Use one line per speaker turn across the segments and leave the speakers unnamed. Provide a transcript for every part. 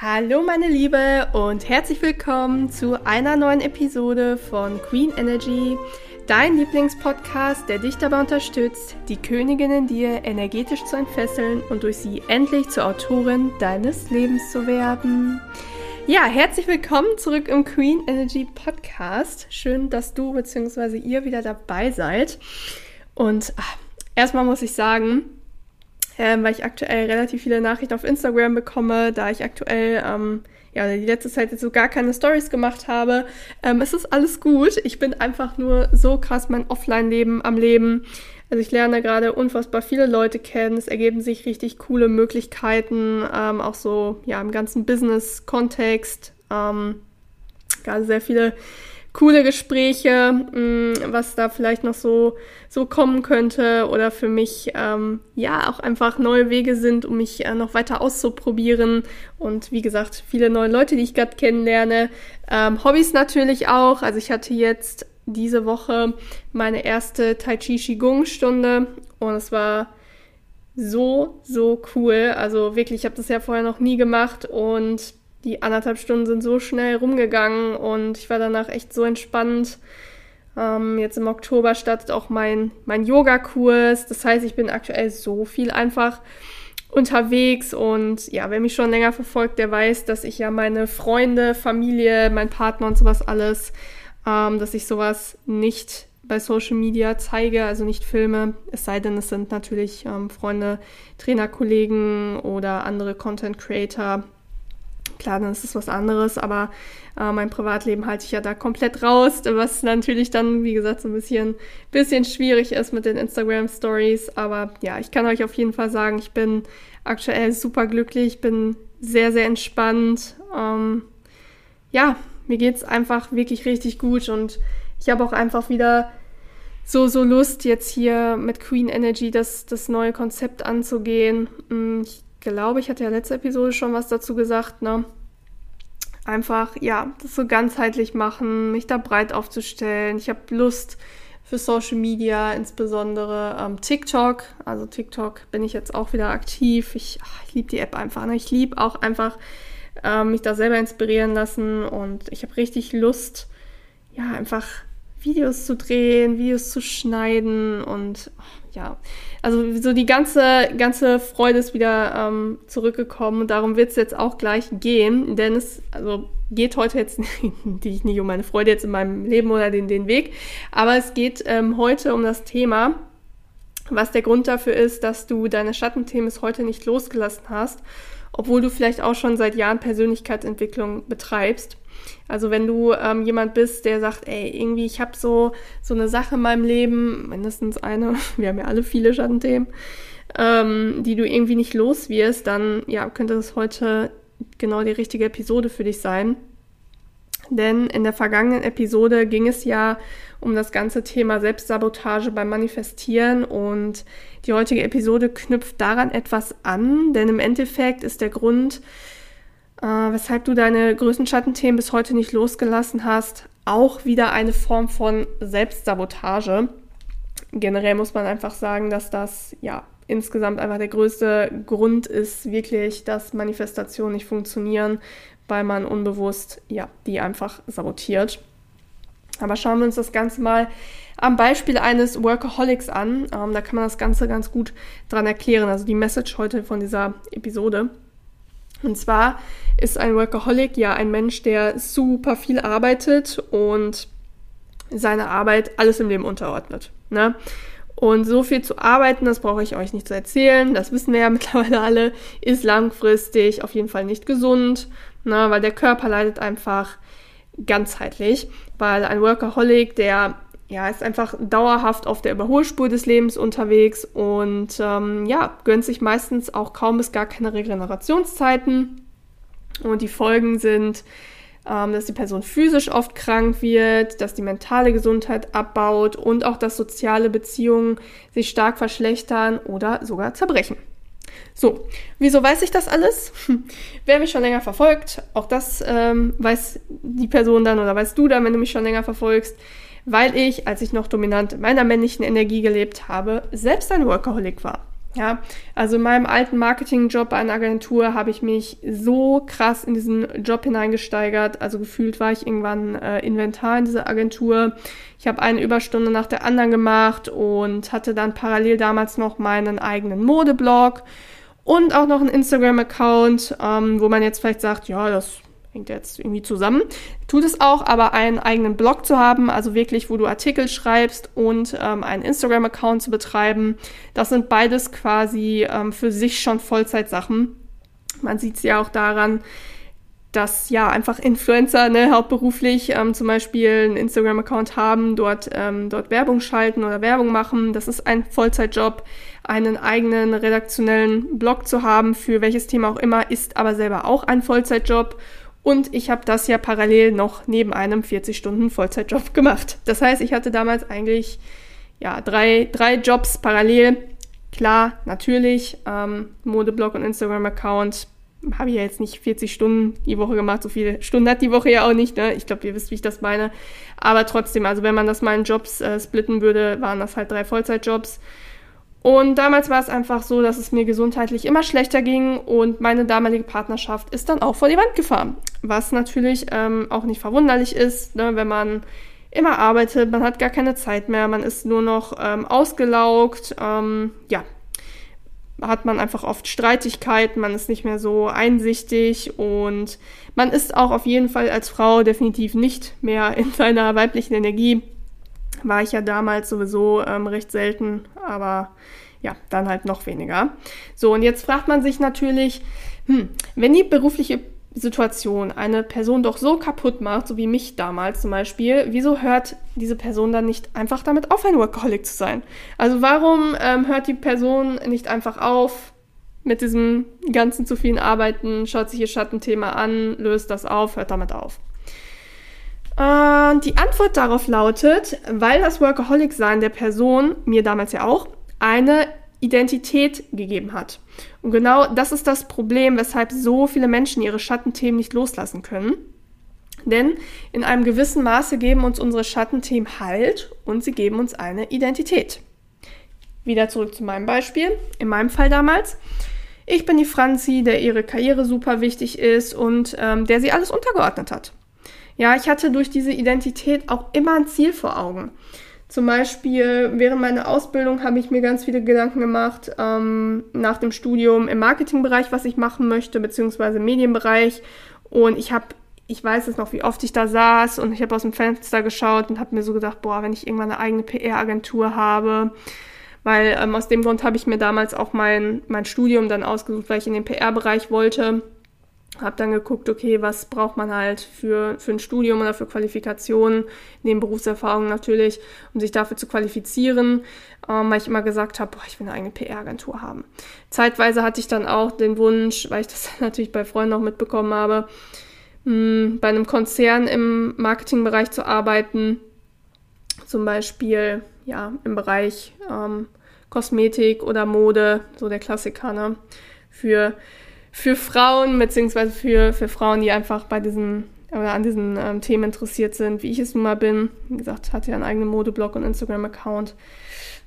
Hallo meine Liebe und herzlich willkommen zu einer neuen Episode von Queen Energy, dein Lieblingspodcast, der dich dabei unterstützt, die Königin in dir energetisch zu entfesseln und durch sie endlich zur Autorin deines Lebens zu werden. Ja, herzlich willkommen zurück im Queen Energy Podcast. Schön, dass du bzw. ihr wieder dabei seid. Und ach, erstmal muss ich sagen, ähm, weil ich aktuell relativ viele Nachrichten auf Instagram bekomme, da ich aktuell ähm, ja die letzte Zeit jetzt so gar keine Stories gemacht habe. Ähm, es ist alles gut. Ich bin einfach nur so krass mein Offline-Leben am Leben. Also ich lerne gerade unfassbar viele Leute kennen. Es ergeben sich richtig coole Möglichkeiten, ähm, auch so ja im ganzen Business-Kontext. Ähm, gerade sehr viele coole Gespräche, mh, mm, was da vielleicht noch so, so kommen könnte oder für mich ähm, ja auch einfach neue Wege sind, um mich äh, noch weiter auszuprobieren. Und wie gesagt, viele neue Leute, die ich gerade kennenlerne. Ähm, Hobbys natürlich auch. Also ich hatte jetzt diese Woche meine erste Tai Chi Qigong Stunde und es war so, so cool. Also wirklich, ich habe das ja vorher noch nie gemacht und die anderthalb Stunden sind so schnell rumgegangen und ich war danach echt so entspannt. Ähm, jetzt im Oktober startet auch mein, mein Yoga-Kurs. Das heißt, ich bin aktuell so viel einfach unterwegs und ja, wer mich schon länger verfolgt, der weiß, dass ich ja meine Freunde, Familie, mein Partner und sowas alles, ähm, dass ich sowas nicht bei Social Media zeige, also nicht filme, es sei denn, es sind natürlich ähm, Freunde, Trainerkollegen oder andere Content Creator, Klar, dann ist es was anderes, aber äh, mein Privatleben halte ich ja da komplett raus, was natürlich dann, wie gesagt, so ein bisschen, bisschen schwierig ist mit den Instagram Stories. Aber ja, ich kann euch auf jeden Fall sagen, ich bin aktuell super glücklich, bin sehr, sehr entspannt. Ähm, ja, mir geht es einfach wirklich richtig gut und ich habe auch einfach wieder so, so Lust, jetzt hier mit Queen Energy das, das neue Konzept anzugehen. Mm, ich glaube, ich hatte ja letzte Episode schon was dazu gesagt, ne? Einfach, ja, das so ganzheitlich machen, mich da breit aufzustellen. Ich habe Lust für Social Media, insbesondere ähm, TikTok. Also TikTok bin ich jetzt auch wieder aktiv. Ich, ich liebe die App einfach. Ne? Ich liebe auch einfach ähm, mich da selber inspirieren lassen und ich habe richtig Lust, ja, einfach Videos zu drehen, Videos zu schneiden und ja, also so die ganze, ganze Freude ist wieder ähm, zurückgekommen und darum wird es jetzt auch gleich gehen, denn es also geht heute jetzt nicht, nicht um meine Freude jetzt in meinem Leben oder den, den Weg, aber es geht ähm, heute um das Thema, was der Grund dafür ist, dass du deine Schattenthemen heute nicht losgelassen hast, obwohl du vielleicht auch schon seit Jahren Persönlichkeitsentwicklung betreibst. Also wenn du ähm, jemand bist, der sagt, ey, irgendwie, ich habe so, so eine Sache in meinem Leben, mindestens eine, wir haben ja alle viele Schattenthemen, ähm, die du irgendwie nicht los wirst, dann ja, könnte das heute genau die richtige Episode für dich sein. Denn in der vergangenen Episode ging es ja um das ganze Thema Selbstsabotage beim Manifestieren und die heutige Episode knüpft daran etwas an, denn im Endeffekt ist der Grund, äh, weshalb du deine größten Schattenthemen bis heute nicht losgelassen hast, auch wieder eine Form von Selbstsabotage. Generell muss man einfach sagen, dass das ja insgesamt einfach der größte Grund ist, wirklich, dass Manifestationen nicht funktionieren, weil man unbewusst ja die einfach sabotiert. Aber schauen wir uns das Ganze mal am Beispiel eines Workaholics an. Ähm, da kann man das Ganze ganz gut dran erklären. Also die Message heute von dieser Episode. Und zwar ist ein Workaholic ja ein Mensch, der super viel arbeitet und seine Arbeit alles im Leben unterordnet. Ne? Und so viel zu arbeiten, das brauche ich euch nicht zu erzählen, das wissen wir ja mittlerweile alle, ist langfristig auf jeden Fall nicht gesund, ne? weil der Körper leidet einfach ganzheitlich, weil ein Workaholic, der ja, ist einfach dauerhaft auf der Überholspur des Lebens unterwegs und ähm, ja, gönnt sich meistens auch kaum bis gar keine Regenerationszeiten. Und die Folgen sind, ähm, dass die Person physisch oft krank wird, dass die mentale Gesundheit abbaut und auch, dass soziale Beziehungen sich stark verschlechtern oder sogar zerbrechen. So, wieso weiß ich das alles? Wer mich schon länger verfolgt, auch das ähm, weiß die Person dann oder weißt du dann, wenn du mich schon länger verfolgst weil ich, als ich noch dominant in meiner männlichen Energie gelebt habe, selbst ein Workaholic war. Ja, also in meinem alten Marketingjob bei einer Agentur habe ich mich so krass in diesen Job hineingesteigert. Also gefühlt war ich irgendwann äh, Inventar in dieser Agentur. Ich habe eine Überstunde nach der anderen gemacht und hatte dann parallel damals noch meinen eigenen Modeblog und auch noch einen Instagram-Account, ähm, wo man jetzt vielleicht sagt, ja, das hängt jetzt irgendwie zusammen. Tut es auch, aber einen eigenen Blog zu haben, also wirklich, wo du Artikel schreibst und ähm, einen Instagram-Account zu betreiben, das sind beides quasi ähm, für sich schon Vollzeitsachen. Man sieht es ja auch daran, dass ja einfach Influencer ne, hauptberuflich ähm, zum Beispiel einen Instagram-Account haben, dort, ähm, dort Werbung schalten oder Werbung machen. Das ist ein Vollzeitjob. Einen eigenen redaktionellen Blog zu haben, für welches Thema auch immer, ist aber selber auch ein Vollzeitjob. Und ich habe das ja parallel noch neben einem 40-Stunden-Vollzeitjob gemacht. Das heißt, ich hatte damals eigentlich ja, drei, drei Jobs parallel. Klar, natürlich, ähm, Modeblog und Instagram-Account habe ich ja jetzt nicht 40 Stunden die Woche gemacht. So viele Stunden hat die Woche ja auch nicht. Ne? Ich glaube, ihr wisst, wie ich das meine. Aber trotzdem, also wenn man das mal in Jobs äh, splitten würde, waren das halt drei Vollzeitjobs. Und damals war es einfach so, dass es mir gesundheitlich immer schlechter ging und meine damalige Partnerschaft ist dann auch vor die Wand gefahren. Was natürlich ähm, auch nicht verwunderlich ist, ne, wenn man immer arbeitet, man hat gar keine Zeit mehr, man ist nur noch ähm, ausgelaugt, ähm, ja, hat man einfach oft Streitigkeiten, man ist nicht mehr so einsichtig und man ist auch auf jeden Fall als Frau definitiv nicht mehr in seiner weiblichen Energie war ich ja damals sowieso ähm, recht selten, aber ja, dann halt noch weniger. So, und jetzt fragt man sich natürlich, hm, wenn die berufliche Situation eine Person doch so kaputt macht, so wie mich damals zum Beispiel, wieso hört diese Person dann nicht einfach damit auf, ein Workaholic zu sein? Also warum ähm, hört die Person nicht einfach auf mit diesem ganzen zu vielen Arbeiten, schaut sich ihr Schattenthema an, löst das auf, hört damit auf? Und die Antwort darauf lautet, weil das Workaholic-Sein der Person, mir damals ja auch, eine Identität gegeben hat. Und genau das ist das Problem, weshalb so viele Menschen ihre Schattenthemen nicht loslassen können. Denn in einem gewissen Maße geben uns unsere Schattenthemen Halt und sie geben uns eine Identität. Wieder zurück zu meinem Beispiel. In meinem Fall damals. Ich bin die Franzi, der ihre Karriere super wichtig ist und ähm, der sie alles untergeordnet hat. Ja, ich hatte durch diese Identität auch immer ein Ziel vor Augen. Zum Beispiel während meiner Ausbildung habe ich mir ganz viele Gedanken gemacht ähm, nach dem Studium im Marketingbereich, was ich machen möchte, beziehungsweise Medienbereich. Und ich habe, ich weiß es noch, wie oft ich da saß und ich habe aus dem Fenster geschaut und habe mir so gedacht, boah, wenn ich irgendwann eine eigene PR-Agentur habe, weil ähm, aus dem Grund habe ich mir damals auch mein, mein Studium dann ausgesucht, weil ich in den PR-Bereich wollte habe dann geguckt, okay, was braucht man halt für, für ein Studium oder für Qualifikationen, neben Berufserfahrung natürlich, um sich dafür zu qualifizieren, ähm, weil ich immer gesagt habe, ich will eine eigene PR-Agentur haben. Zeitweise hatte ich dann auch den Wunsch, weil ich das natürlich bei Freunden auch mitbekommen habe, mh, hm, bei einem Konzern im Marketingbereich zu arbeiten, zum Beispiel ja im Bereich ähm, Kosmetik oder Mode, so der Klassiker, ne? Für für Frauen, beziehungsweise für, für Frauen, die einfach bei diesen oder an diesen ähm, Themen interessiert sind, wie ich es nun mal bin. Wie gesagt, hatte ja einen eigenen Modeblog und Instagram-Account.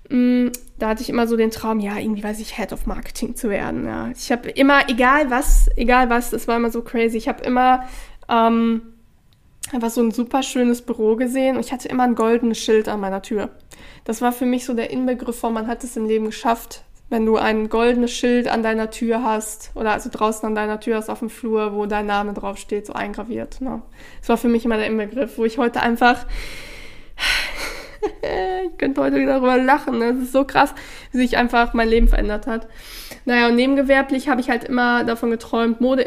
Mm, da hatte ich immer so den Traum, ja, irgendwie weiß ich, Head of Marketing zu werden. Ja. Ich habe immer, egal was, egal was, das war immer so crazy. Ich habe immer ähm, einfach so ein super schönes Büro gesehen und ich hatte immer ein goldenes Schild an meiner Tür. Das war für mich so der Inbegriff von, man hat es im Leben geschafft, wenn du ein goldenes Schild an deiner Tür hast oder also draußen an deiner Tür hast auf dem Flur, wo dein Name draufsteht, so eingraviert. Ne? Das war für mich immer der Inbegriff, wo ich heute einfach ich könnte heute darüber lachen. Ne? Es ist so krass, wie sich einfach mein Leben verändert hat. Naja, und nebengewerblich habe ich halt immer davon geträumt, Mode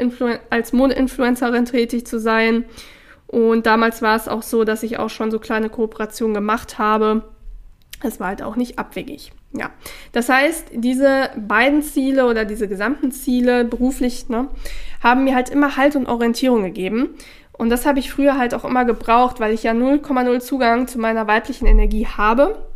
als Modeinfluencerin tätig zu sein. Und damals war es auch so, dass ich auch schon so kleine Kooperationen gemacht habe. Es war halt auch nicht abwegig. Ja, das heißt, diese beiden Ziele oder diese gesamten Ziele beruflich ne, haben mir halt immer Halt und Orientierung gegeben. Und das habe ich früher halt auch immer gebraucht, weil ich ja 0,0 Zugang zu meiner weiblichen Energie habe.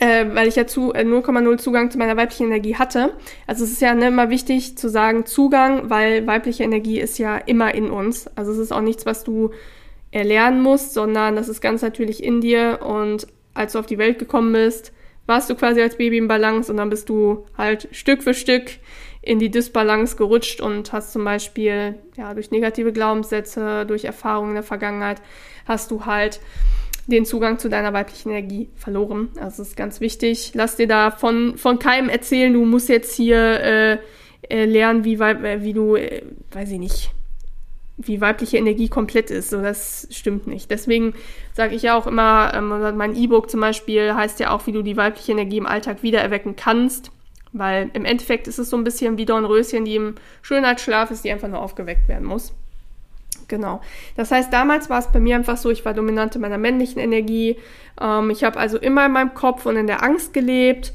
Äh, weil ich ja zu, äh, 0,0 Zugang zu meiner weiblichen Energie hatte. Also es ist ja ne, immer wichtig zu sagen Zugang, weil weibliche Energie ist ja immer in uns. Also es ist auch nichts, was du erlernen musst, sondern das ist ganz natürlich in dir. Und als du auf die Welt gekommen bist, warst du quasi als Baby im Balance und dann bist du halt Stück für Stück in die Disbalance gerutscht und hast zum Beispiel ja durch negative Glaubenssätze, durch Erfahrungen in der Vergangenheit, hast du halt den Zugang zu deiner weiblichen Energie verloren. Also das ist ganz wichtig. Lass dir da von, von keinem erzählen, du musst jetzt hier äh, äh, lernen, wie, wie du, äh, weiß ich nicht, wie weibliche Energie komplett ist. So, das stimmt nicht. Deswegen sage ich ja auch immer, ähm, mein E-Book zum Beispiel heißt ja auch, wie du die weibliche Energie im Alltag wiedererwecken kannst. Weil im Endeffekt ist es so ein bisschen wie Dornröschen, die im Schönheitsschlaf ist, die einfach nur aufgeweckt werden muss. Genau. Das heißt, damals war es bei mir einfach so, ich war dominante meiner männlichen Energie. Ähm, ich habe also immer in meinem Kopf und in der Angst gelebt.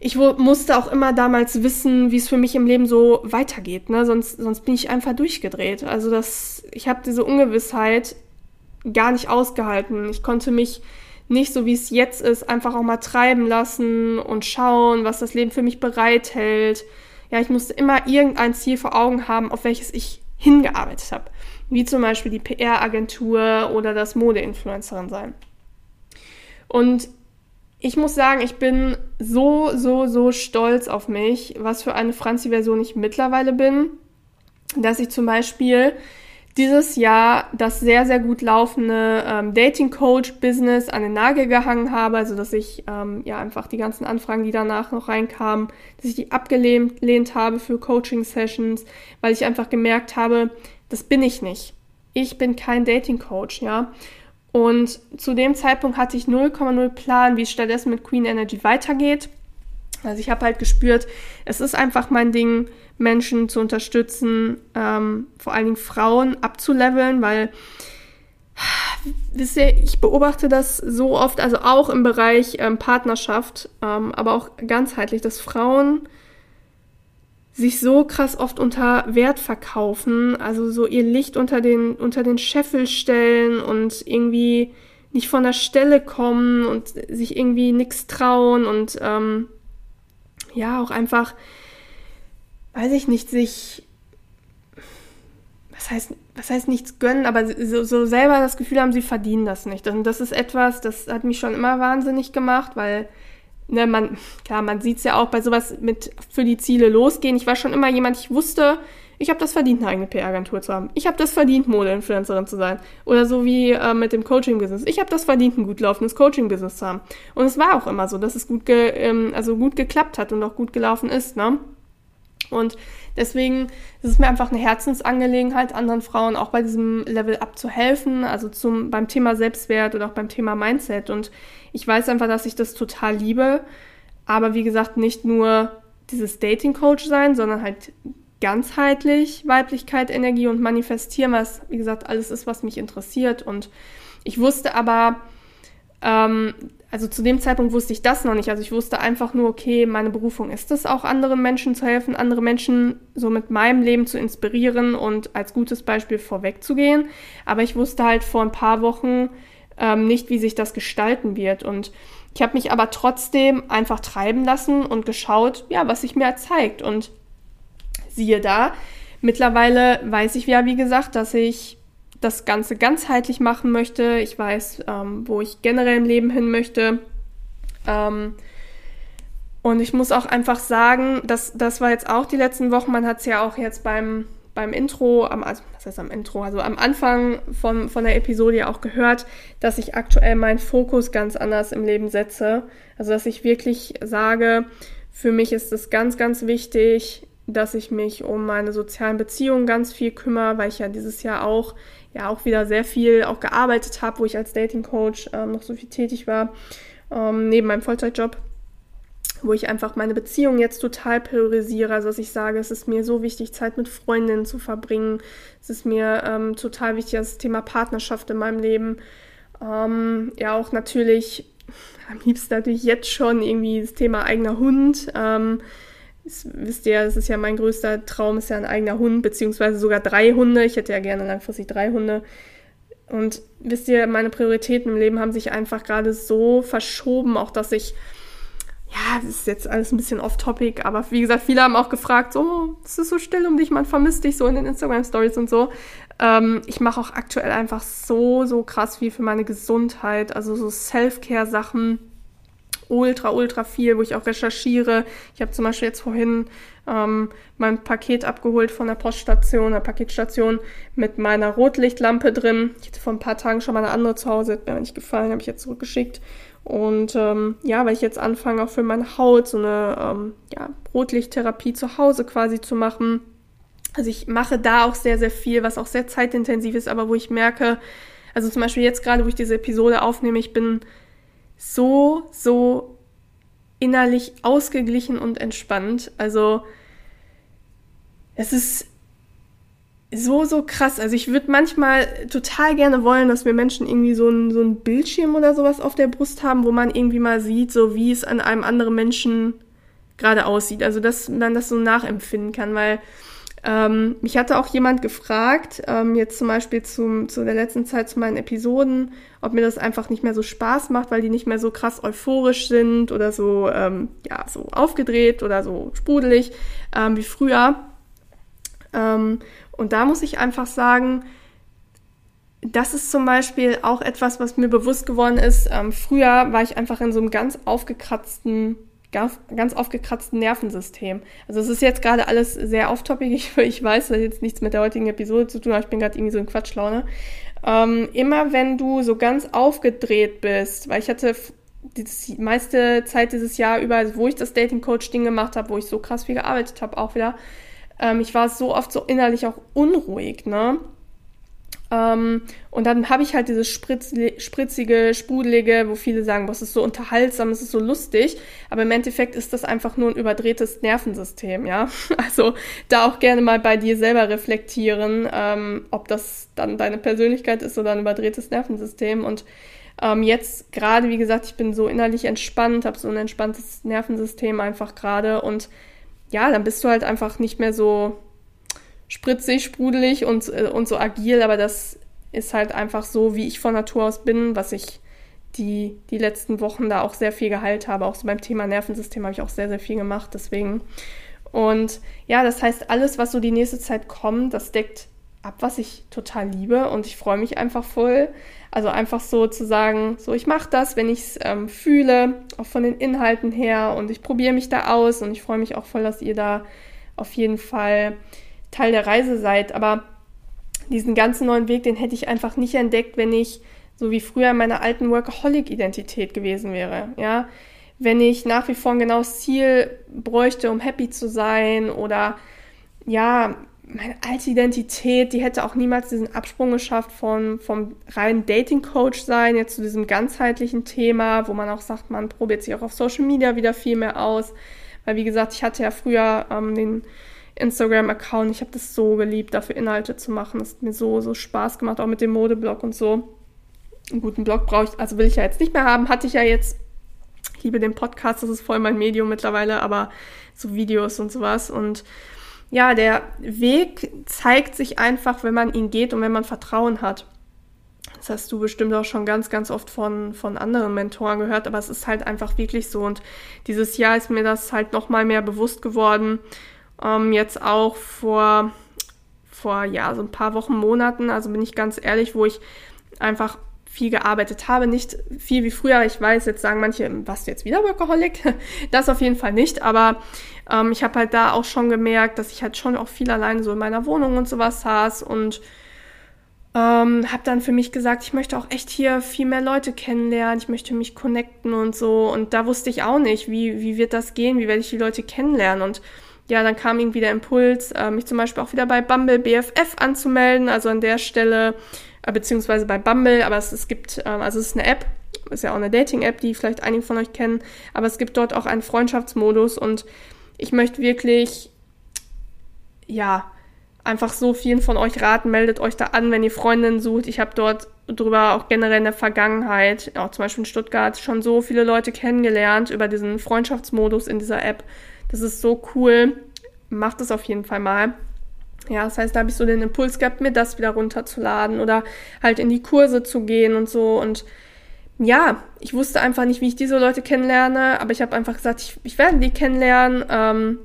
Ich musste auch immer damals wissen, wie es für mich im Leben so weitergeht. Ne? Sonst, sonst bin ich einfach durchgedreht. Also das, ich habe diese Ungewissheit gar nicht ausgehalten. Ich konnte mich nicht so wie es jetzt ist, einfach auch mal treiben lassen und schauen, was das Leben für mich bereithält. Ja, ich musste immer irgendein Ziel vor Augen haben, auf welches ich hingearbeitet habe wie zum Beispiel die PR-Agentur oder das Mode-Influencerin sein. Und ich muss sagen, ich bin so, so, so stolz auf mich, was für eine Franzi-Version ich mittlerweile bin, dass ich zum Beispiel dieses Jahr das sehr, sehr gut laufende ähm, Dating-Coach-Business an den Nagel gehangen habe, also dass ich ähm, ja einfach die ganzen Anfragen, die danach noch reinkamen, dass ich die abgelehnt habe für Coaching-Sessions, weil ich einfach gemerkt habe, das bin ich nicht. Ich bin kein Dating Coach, ja. Und zu dem Zeitpunkt hatte ich 0,0 Plan, wie es stattdessen mit Queen Energy weitergeht. Also ich habe halt gespürt, es ist einfach mein Ding, Menschen zu unterstützen, ähm, vor allen Dingen Frauen abzuleveln, weil wisst ihr, ich beobachte das so oft, also auch im Bereich ähm, Partnerschaft, ähm, aber auch ganzheitlich, dass Frauen sich so krass oft unter Wert verkaufen, also so ihr Licht unter den, unter den Scheffel stellen und irgendwie nicht von der Stelle kommen und sich irgendwie nichts trauen und ähm, ja, auch einfach, weiß ich nicht, sich, was heißt, was heißt nichts gönnen, aber so, so selber das Gefühl haben, sie verdienen das nicht. Und das ist etwas, das hat mich schon immer wahnsinnig gemacht, weil ne, man, klar, man sieht es ja auch bei sowas mit für die Ziele losgehen. Ich war schon immer jemand, ich wusste, ich habe das verdient, eine eigene PR-Agentur zu haben. Ich habe das verdient, Mode-Influencerin zu sein. Oder so wie äh, mit dem Coaching-Business. Ich habe das verdient, ein gut laufendes Coaching-Business zu haben. Und es war auch immer so, dass es gut, ge ähm, also gut geklappt hat und auch gut gelaufen ist. Ne? Und deswegen ist es mir einfach eine Herzensangelegenheit, anderen Frauen auch bei diesem Level abzuhelfen, also zum, beim Thema Selbstwert oder auch beim Thema Mindset. Und ich weiß einfach, dass ich das total liebe. Aber wie gesagt, nicht nur dieses Dating-Coach sein, sondern halt ganzheitlich Weiblichkeit, Energie und Manifestieren, was, wie gesagt, alles ist, was mich interessiert. Und ich wusste aber, ähm, also zu dem Zeitpunkt wusste ich das noch nicht. Also ich wusste einfach nur, okay, meine Berufung ist es, auch anderen Menschen zu helfen, andere Menschen so mit meinem Leben zu inspirieren und als gutes Beispiel vorwegzugehen. Aber ich wusste halt vor ein paar Wochen ähm, nicht, wie sich das gestalten wird. Und ich habe mich aber trotzdem einfach treiben lassen und geschaut, ja, was sich mir zeigt. Und siehe da, mittlerweile weiß ich ja, wie gesagt, dass ich das Ganze ganzheitlich machen möchte. Ich weiß, ähm, wo ich generell im Leben hin möchte. Ähm, und ich muss auch einfach sagen, dass das war jetzt auch die letzten Wochen, man hat es ja auch jetzt beim, beim Intro, am, also, was heißt am Intro, also am Anfang von, von der Episode ja auch gehört, dass ich aktuell meinen Fokus ganz anders im Leben setze. Also dass ich wirklich sage, für mich ist es ganz, ganz wichtig, dass ich mich um meine sozialen Beziehungen ganz viel kümmere, weil ich ja dieses Jahr auch ja auch wieder sehr viel auch gearbeitet habe, wo ich als Dating Coach ähm, noch so viel tätig war, ähm, neben meinem Vollzeitjob, wo ich einfach meine Beziehung jetzt total priorisiere, also dass ich sage, es ist mir so wichtig, Zeit mit Freundinnen zu verbringen, es ist mir ähm, total wichtig, das Thema Partnerschaft in meinem Leben, ähm, ja auch natürlich am liebsten natürlich jetzt schon irgendwie das Thema eigener Hund, ähm, wisst ihr, das ist ja mein größter Traum, ist ja ein eigener Hund, beziehungsweise sogar drei Hunde. Ich hätte ja gerne langfristig drei Hunde. Und wisst ihr, meine Prioritäten im Leben haben sich einfach gerade so verschoben, auch dass ich, ja, das ist jetzt alles ein bisschen off-topic, aber wie gesagt, viele haben auch gefragt, so, es ist so still um dich, man vermisst dich so in den Instagram-Stories und so. Ähm, ich mache auch aktuell einfach so, so krass viel für meine Gesundheit, also so Self-Care-Sachen ultra, ultra viel, wo ich auch recherchiere. Ich habe zum Beispiel jetzt vorhin ähm, mein Paket abgeholt von der Poststation, der Paketstation mit meiner Rotlichtlampe drin. Ich hatte vor ein paar Tagen schon mal eine andere zu Hause, hat mir nicht gefallen, habe ich jetzt zurückgeschickt. Und ähm, ja, weil ich jetzt anfange, auch für meine Haut so eine ähm, ja, Rotlichttherapie zu Hause quasi zu machen. Also ich mache da auch sehr, sehr viel, was auch sehr zeitintensiv ist, aber wo ich merke, also zum Beispiel jetzt gerade, wo ich diese Episode aufnehme, ich bin so, so innerlich ausgeglichen und entspannt. Also es ist so, so krass. Also ich würde manchmal total gerne wollen, dass wir Menschen irgendwie so ein, so ein Bildschirm oder sowas auf der Brust haben, wo man irgendwie mal sieht, so wie es an einem anderen Menschen gerade aussieht. Also dass man das so nachempfinden kann, weil ähm, mich hatte auch jemand gefragt, ähm, jetzt zum Beispiel zum, zu der letzten Zeit zu meinen Episoden, ob mir das einfach nicht mehr so Spaß macht, weil die nicht mehr so krass euphorisch sind oder so, ähm, ja, so aufgedreht oder so sprudelig ähm, wie früher. Ähm, und da muss ich einfach sagen, das ist zum Beispiel auch etwas, was mir bewusst geworden ist. Ähm, früher war ich einfach in so einem ganz aufgekratzten, ganz, ganz aufgekratzten Nervensystem. Also es ist jetzt gerade alles sehr off-topic. Ich, ich weiß, das hat jetzt nichts mit der heutigen Episode zu tun, aber ich bin gerade irgendwie so in Quatschlaune. Ähm, immer wenn du so ganz aufgedreht bist, weil ich hatte die meiste Zeit dieses Jahr über, wo ich das Dating-Coach-Ding gemacht habe, wo ich so krass viel gearbeitet habe, auch wieder, ähm, ich war so oft so innerlich auch unruhig, ne? Ähm, und dann habe ich halt dieses Spritz, spritzige, sprudelige, wo viele sagen, was ist so unterhaltsam, es ist so lustig. Aber im Endeffekt ist das einfach nur ein überdrehtes Nervensystem, ja. Also da auch gerne mal bei dir selber reflektieren, ähm, ob das dann deine Persönlichkeit ist oder ein überdrehtes Nervensystem. Und ähm, jetzt gerade, wie gesagt, ich bin so innerlich entspannt, habe so ein entspanntes Nervensystem einfach gerade und ja, dann bist du halt einfach nicht mehr so spritzig, sprudelig und, äh, und so agil, aber das ist halt einfach so, wie ich von Natur aus bin, was ich die, die letzten Wochen da auch sehr viel geheilt habe. Auch so beim Thema Nervensystem habe ich auch sehr, sehr viel gemacht, deswegen. Und ja, das heißt, alles, was so die nächste Zeit kommt, das deckt ab, was ich total liebe und ich freue mich einfach voll. Also einfach so zu sagen, so ich mache das, wenn ich es ähm, fühle, auch von den Inhalten her und ich probiere mich da aus und ich freue mich auch voll, dass ihr da auf jeden Fall Teil der Reise seid. Aber diesen ganzen neuen Weg, den hätte ich einfach nicht entdeckt, wenn ich so wie früher in meiner alten Workaholic-Identität gewesen wäre. Ja, wenn ich nach wie vor ein genaues Ziel bräuchte, um happy zu sein oder ja, meine alte Identität, die hätte auch niemals diesen Absprung geschafft von, vom reinen Dating-Coach sein, jetzt zu diesem ganzheitlichen Thema, wo man auch sagt, man probiert sich auch auf Social Media wieder viel mehr aus. Weil, wie gesagt, ich hatte ja früher ähm, den Instagram-Account, ich habe das so geliebt, dafür Inhalte zu machen. Das hat mir so, so Spaß gemacht, auch mit dem Modeblog und so. Einen guten Blog brauche ich, also will ich ja jetzt nicht mehr haben, hatte ich ja jetzt. Ich liebe den Podcast, das ist voll mein Medium mittlerweile, aber so Videos und sowas und ja, der Weg zeigt sich einfach, wenn man ihn geht und wenn man Vertrauen hat. Das hast du bestimmt auch schon ganz, ganz oft von, von anderen Mentoren gehört, aber es ist halt einfach wirklich so. Und dieses Jahr ist mir das halt nochmal mehr bewusst geworden. Ähm, jetzt auch vor, vor, ja, so ein paar Wochen, Monaten, also bin ich ganz ehrlich, wo ich einfach viel gearbeitet habe. Nicht viel wie früher. Ich weiß, jetzt sagen manche, was jetzt wieder Workaholic? Das auf jeden Fall nicht. Aber ähm, ich habe halt da auch schon gemerkt, dass ich halt schon auch viel alleine so in meiner Wohnung und sowas saß und ähm, habe dann für mich gesagt, ich möchte auch echt hier viel mehr Leute kennenlernen. Ich möchte mich connecten und so. Und da wusste ich auch nicht, wie, wie wird das gehen? Wie werde ich die Leute kennenlernen? Und ja, dann kam irgendwie der Impuls, äh, mich zum Beispiel auch wieder bei Bumble BFF anzumelden. Also an der Stelle äh, beziehungsweise bei Bumble, aber es, es gibt, ähm, also es ist eine App, ist ja auch eine Dating-App, die vielleicht einige von euch kennen, aber es gibt dort auch einen Freundschaftsmodus und ich möchte wirklich, ja, einfach so vielen von euch raten, meldet euch da an, wenn ihr Freundinnen sucht. Ich habe dort drüber auch generell in der Vergangenheit, auch zum Beispiel in Stuttgart, schon so viele Leute kennengelernt über diesen Freundschaftsmodus in dieser App. Das ist so cool. Macht es auf jeden Fall mal. Ja, das heißt, da habe ich so den Impuls gehabt, mir das wieder runterzuladen oder halt in die Kurse zu gehen und so. Und ja, ich wusste einfach nicht, wie ich diese Leute kennenlerne, aber ich habe einfach gesagt, ich, ich werde die kennenlernen. Ähm,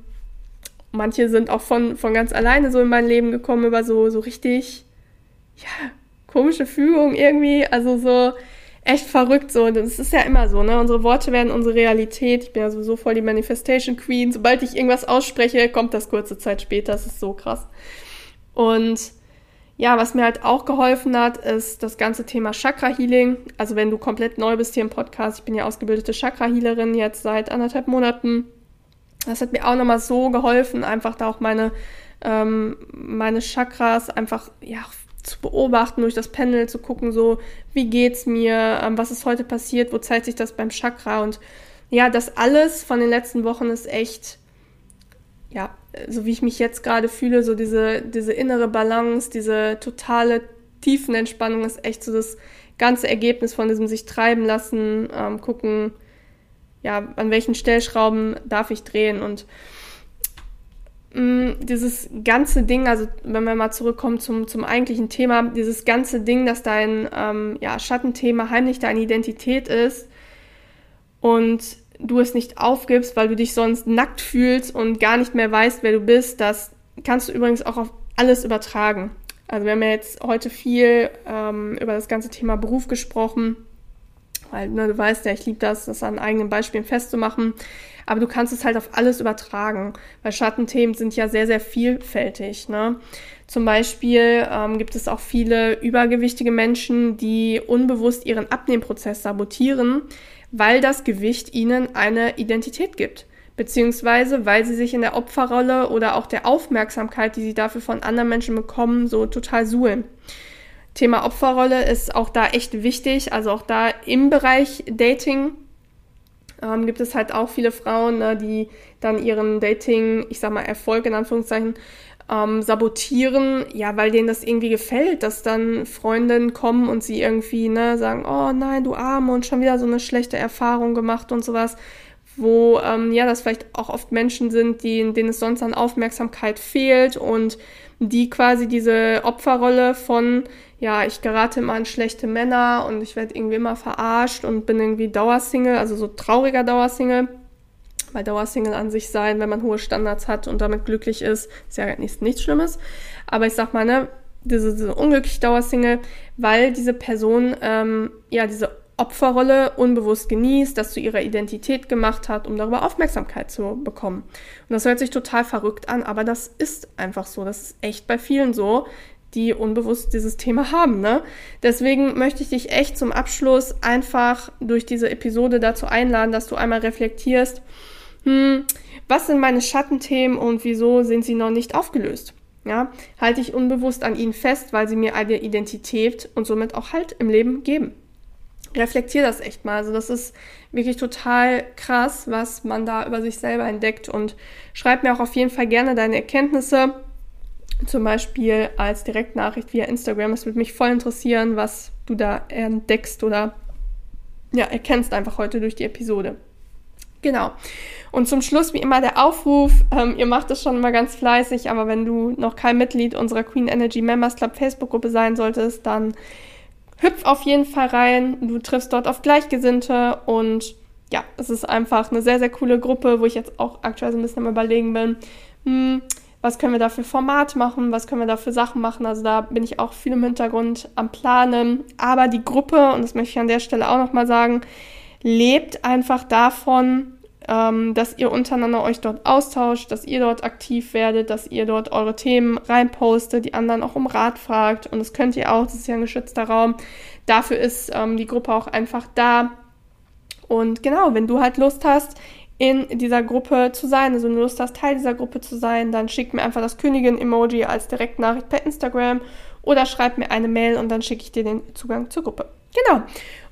manche sind auch von, von ganz alleine so in mein Leben gekommen über so, so richtig, ja, komische Fügung irgendwie. Also so, echt verrückt so. Das ist ja immer so, ne? Unsere Worte werden unsere Realität. Ich bin ja sowieso voll die Manifestation Queen. Sobald ich irgendwas ausspreche, kommt das kurze Zeit später. Das ist so krass. Und ja, was mir halt auch geholfen hat, ist das ganze Thema Chakra Healing. Also wenn du komplett neu bist hier im Podcast, ich bin ja ausgebildete Chakra Healerin jetzt seit anderthalb Monaten. Das hat mir auch nochmal so geholfen, einfach da auch meine, ähm, meine Chakras einfach, ja, zu beobachten, durch das Panel zu gucken, so, wie geht's mir, ähm, was ist heute passiert, wo zeigt sich das beim Chakra? Und ja, das alles von den letzten Wochen ist echt, ja, so wie ich mich jetzt gerade fühle, so diese, diese innere Balance, diese totale Tiefenentspannung ist echt so das ganze Ergebnis von diesem sich treiben lassen, ähm, gucken, ja, an welchen Stellschrauben darf ich drehen? Und Mm, dieses ganze Ding, also wenn wir mal zurückkommen zum, zum eigentlichen Thema, dieses ganze Ding, dass dein ähm, ja, Schattenthema heimlich deine Identität ist und du es nicht aufgibst, weil du dich sonst nackt fühlst und gar nicht mehr weißt, wer du bist, das kannst du übrigens auch auf alles übertragen. Also wir haben ja jetzt heute viel ähm, über das ganze Thema Beruf gesprochen, weil ne, du weißt ja, ich liebe das, das an eigenen Beispielen festzumachen aber du kannst es halt auf alles übertragen, weil Schattenthemen sind ja sehr, sehr vielfältig. Ne? Zum Beispiel ähm, gibt es auch viele übergewichtige Menschen, die unbewusst ihren Abnehmprozess sabotieren, weil das Gewicht ihnen eine Identität gibt beziehungsweise weil sie sich in der Opferrolle oder auch der Aufmerksamkeit, die sie dafür von anderen Menschen bekommen, so total suhlen. Thema Opferrolle ist auch da echt wichtig, also auch da im Bereich Dating ähm, gibt es halt auch viele Frauen, ne, die dann ihren Dating, ich sag mal, Erfolg in Anführungszeichen, ähm, sabotieren, ja, weil denen das irgendwie gefällt, dass dann Freundinnen kommen und sie irgendwie, ne, sagen, oh nein, du Arme und schon wieder so eine schlechte Erfahrung gemacht und sowas, wo, ähm, ja, das vielleicht auch oft Menschen sind, die, denen es sonst an Aufmerksamkeit fehlt und die quasi diese Opferrolle von, ja, ich gerate immer an schlechte Männer und ich werde irgendwie immer verarscht und bin irgendwie Dauersingle, also so trauriger Dauersingle. Weil Dauersingle an sich sein, wenn man hohe Standards hat und damit glücklich ist, ist ja nichts, nichts Schlimmes. Aber ich sag mal, ne, diese, diese unglückliche Dauersingle, weil diese Person ähm, ja diese Opferrolle unbewusst genießt, das zu ihrer Identität gemacht hat, um darüber Aufmerksamkeit zu bekommen. Und das hört sich total verrückt an, aber das ist einfach so. Das ist echt bei vielen so, die unbewusst dieses Thema haben. Ne? Deswegen möchte ich dich echt zum Abschluss einfach durch diese Episode dazu einladen, dass du einmal reflektierst, hm, was sind meine Schattenthemen und wieso sind sie noch nicht aufgelöst? Ja, halte ich unbewusst an ihnen fest, weil sie mir eine Identität und somit auch Halt im Leben geben. Reflektier das echt mal. Also das ist wirklich total krass, was man da über sich selber entdeckt und schreib mir auch auf jeden Fall gerne deine Erkenntnisse zum Beispiel als Direktnachricht via Instagram. Es würde mich voll interessieren, was du da entdeckst oder ja, erkennst einfach heute durch die Episode. Genau. Und zum Schluss wie immer der Aufruf. Ähm, ihr macht es schon immer ganz fleißig, aber wenn du noch kein Mitglied unserer Queen Energy Members Club Facebook-Gruppe sein solltest, dann hüpf auf jeden Fall rein. Du triffst dort auf Gleichgesinnte und ja, es ist einfach eine sehr, sehr coole Gruppe, wo ich jetzt auch aktuell so ein bisschen am Überlegen bin. Hm, was können wir da für Format machen, was können wir da für Sachen machen. Also da bin ich auch viel im Hintergrund am Planen. Aber die Gruppe, und das möchte ich an der Stelle auch nochmal sagen, lebt einfach davon, ähm, dass ihr untereinander euch dort austauscht, dass ihr dort aktiv werdet, dass ihr dort eure Themen reinpostet, die anderen auch um Rat fragt. Und das könnt ihr auch, das ist ja ein geschützter Raum. Dafür ist ähm, die Gruppe auch einfach da. Und genau, wenn du halt Lust hast, in dieser Gruppe zu sein, also wenn du Lust hast, Teil dieser Gruppe zu sein, dann schick mir einfach das Königin-Emoji als Direktnachricht per Instagram oder schreib mir eine Mail und dann schicke ich dir den Zugang zur Gruppe. Genau.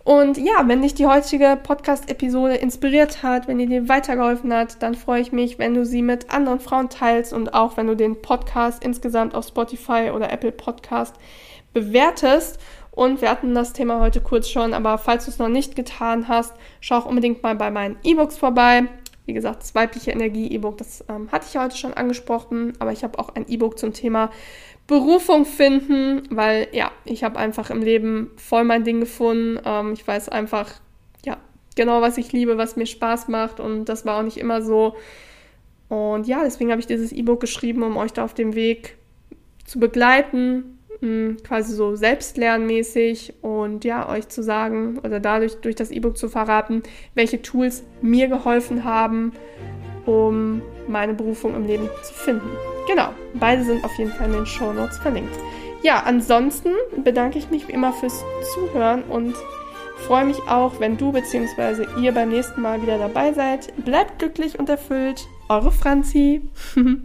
Und ja, wenn dich die heutige Podcast-Episode inspiriert hat, wenn die dir weitergeholfen hat, dann freue ich mich, wenn du sie mit anderen Frauen teilst und auch wenn du den Podcast insgesamt auf Spotify oder Apple Podcast bewertest. Und wir hatten das Thema heute kurz schon, aber falls du es noch nicht getan hast, schau auch unbedingt mal bei meinen E-Books vorbei. Wie gesagt, das weibliche Energie-E-Book, das ähm, hatte ich ja heute schon angesprochen, aber ich habe auch ein E-Book zum Thema Berufung finden, weil ja, ich habe einfach im Leben voll mein Ding gefunden. Ähm, ich weiß einfach, ja, genau, was ich liebe, was mir Spaß macht und das war auch nicht immer so. Und ja, deswegen habe ich dieses E-Book geschrieben, um euch da auf dem Weg zu begleiten, mh, hm, quasi so selbstlernmäßig und ja, euch zu sagen oder dadurch durch das E-Book zu verraten, welche Tools mir geholfen haben, um meine Berufung im Leben zu finden. Genau, beide sind auf jeden Fall in den Show Notes verlinkt. Ja, ansonsten bedanke ich mich wie immer fürs Zuhören und freue mich auch, wenn du bzw. ihr beim nächsten Mal wieder dabei seid. Bleibt glücklich und erfüllt. Eure Franzi.